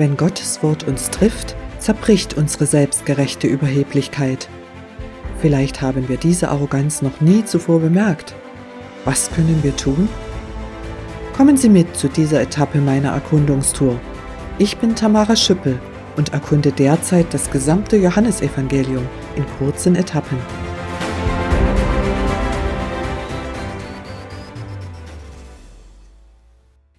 Wenn Gottes Wort uns trifft, zerbricht unsere selbstgerechte Überheblichkeit. Vielleicht haben wir diese Arroganz noch nie zuvor bemerkt. Was können wir tun? Kommen Sie mit zu dieser Etappe meiner Erkundungstour. Ich bin Tamara Schüppel und erkunde derzeit das gesamte Johannesevangelium in kurzen Etappen.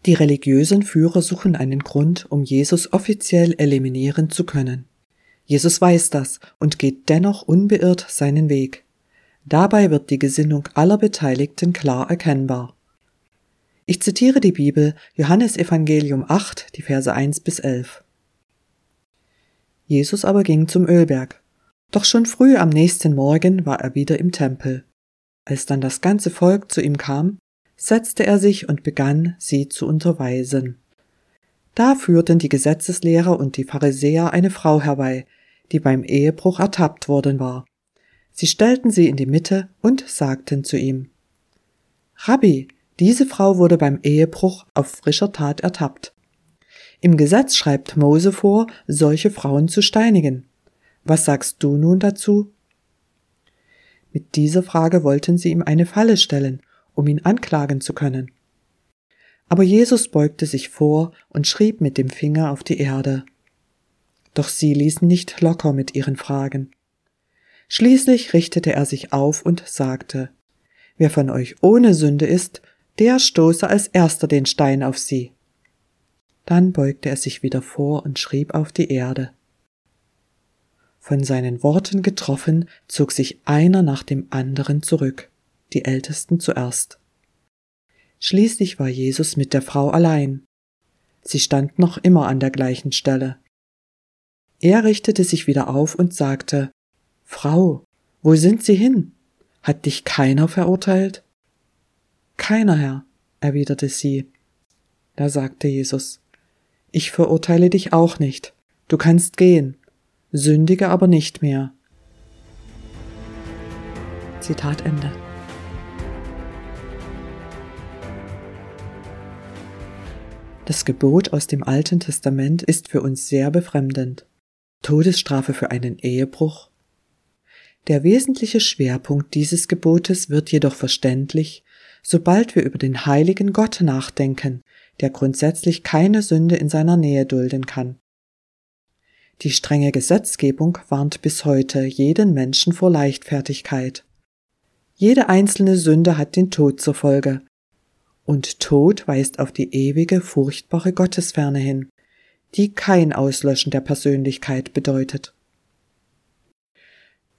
Die religiösen Führer suchen einen Grund, um Jesus offiziell eliminieren zu können. Jesus weiß das und geht dennoch unbeirrt seinen Weg. Dabei wird die Gesinnung aller Beteiligten klar erkennbar. Ich zitiere die Bibel Johannes Evangelium 8, die Verse 1 bis 11. Jesus aber ging zum Ölberg. Doch schon früh am nächsten Morgen war er wieder im Tempel. Als dann das ganze Volk zu ihm kam, setzte er sich und begann, sie zu unterweisen. Da führten die Gesetzeslehrer und die Pharisäer eine Frau herbei, die beim Ehebruch ertappt worden war. Sie stellten sie in die Mitte und sagten zu ihm Rabbi, diese Frau wurde beim Ehebruch auf frischer Tat ertappt. Im Gesetz schreibt Mose vor, solche Frauen zu steinigen. Was sagst du nun dazu? Mit dieser Frage wollten sie ihm eine Falle stellen um ihn anklagen zu können. Aber Jesus beugte sich vor und schrieb mit dem Finger auf die Erde. Doch sie ließen nicht locker mit ihren Fragen. Schließlich richtete er sich auf und sagte, Wer von euch ohne Sünde ist, der stoße als erster den Stein auf sie. Dann beugte er sich wieder vor und schrieb auf die Erde. Von seinen Worten getroffen, zog sich einer nach dem anderen zurück die Ältesten zuerst. Schließlich war Jesus mit der Frau allein. Sie stand noch immer an der gleichen Stelle. Er richtete sich wieder auf und sagte Frau, wo sind Sie hin? Hat dich keiner verurteilt? Keiner, Herr, erwiderte sie. Da sagte Jesus Ich verurteile dich auch nicht, du kannst gehen, sündige aber nicht mehr. Zitat Ende. Das Gebot aus dem Alten Testament ist für uns sehr befremdend. Todesstrafe für einen Ehebruch? Der wesentliche Schwerpunkt dieses Gebotes wird jedoch verständlich, sobald wir über den heiligen Gott nachdenken, der grundsätzlich keine Sünde in seiner Nähe dulden kann. Die strenge Gesetzgebung warnt bis heute jeden Menschen vor Leichtfertigkeit. Jede einzelne Sünde hat den Tod zur Folge, und Tod weist auf die ewige, furchtbare Gottesferne hin, die kein Auslöschen der Persönlichkeit bedeutet.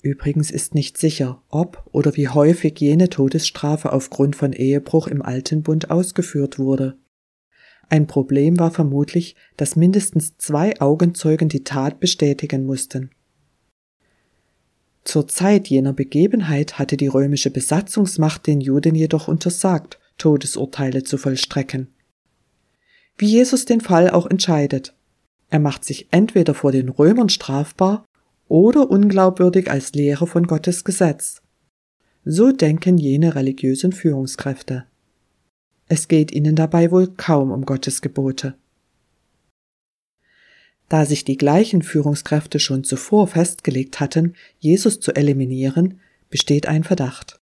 Übrigens ist nicht sicher, ob oder wie häufig jene Todesstrafe aufgrund von Ehebruch im Alten Bund ausgeführt wurde. Ein Problem war vermutlich, dass mindestens zwei Augenzeugen die Tat bestätigen mussten. Zur Zeit jener Begebenheit hatte die römische Besatzungsmacht den Juden jedoch untersagt, Todesurteile zu vollstrecken. Wie Jesus den Fall auch entscheidet. Er macht sich entweder vor den Römern strafbar oder unglaubwürdig als Lehrer von Gottes Gesetz. So denken jene religiösen Führungskräfte. Es geht ihnen dabei wohl kaum um Gottes Gebote. Da sich die gleichen Führungskräfte schon zuvor festgelegt hatten, Jesus zu eliminieren, besteht ein Verdacht.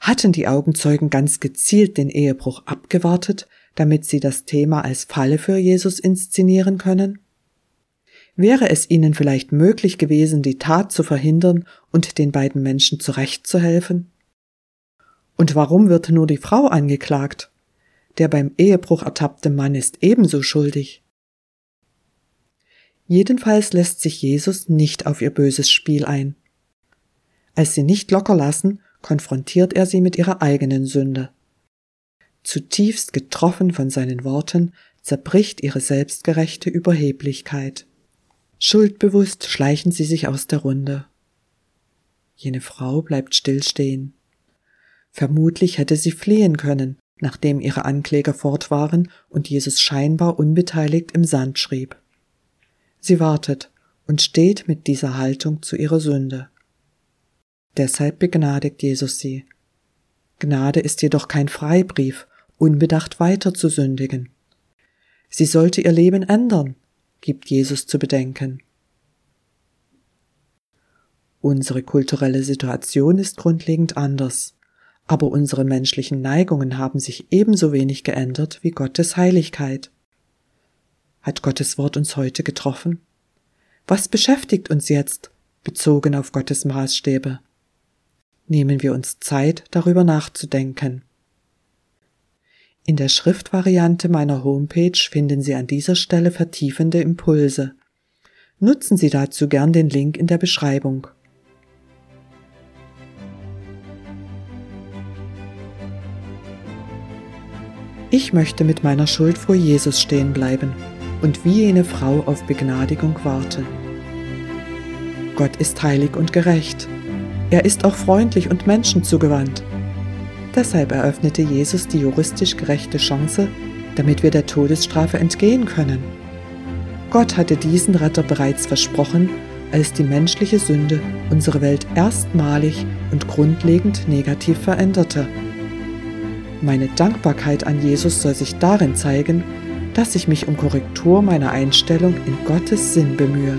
Hatten die Augenzeugen ganz gezielt den Ehebruch abgewartet, damit sie das Thema als Falle für Jesus inszenieren können? Wäre es ihnen vielleicht möglich gewesen, die Tat zu verhindern und den beiden Menschen zurechtzuhelfen? Und warum wird nur die Frau angeklagt? Der beim Ehebruch ertappte Mann ist ebenso schuldig. Jedenfalls lässt sich Jesus nicht auf ihr böses Spiel ein. Als sie nicht locker lassen konfrontiert er sie mit ihrer eigenen Sünde. Zutiefst getroffen von seinen Worten, zerbricht ihre selbstgerechte Überheblichkeit. Schuldbewusst schleichen sie sich aus der Runde. Jene Frau bleibt stillstehen. Vermutlich hätte sie fliehen können, nachdem ihre Ankläger fort waren und Jesus scheinbar unbeteiligt im Sand schrieb. Sie wartet und steht mit dieser Haltung zu ihrer Sünde. Deshalb begnadigt Jesus sie. Gnade ist jedoch kein Freibrief, unbedacht weiter zu sündigen. Sie sollte ihr Leben ändern, gibt Jesus zu bedenken. Unsere kulturelle Situation ist grundlegend anders, aber unsere menschlichen Neigungen haben sich ebenso wenig geändert wie Gottes Heiligkeit. Hat Gottes Wort uns heute getroffen? Was beschäftigt uns jetzt, bezogen auf Gottes Maßstäbe? Nehmen wir uns Zeit, darüber nachzudenken. In der Schriftvariante meiner Homepage finden Sie an dieser Stelle vertiefende Impulse. Nutzen Sie dazu gern den Link in der Beschreibung. Ich möchte mit meiner Schuld vor Jesus stehen bleiben und wie jene Frau auf Begnadigung warten. Gott ist heilig und gerecht. Er ist auch freundlich und menschenzugewandt. Deshalb eröffnete Jesus die juristisch gerechte Chance, damit wir der Todesstrafe entgehen können. Gott hatte diesen Retter bereits versprochen, als die menschliche Sünde unsere Welt erstmalig und grundlegend negativ veränderte. Meine Dankbarkeit an Jesus soll sich darin zeigen, dass ich mich um Korrektur meiner Einstellung in Gottes Sinn bemühe.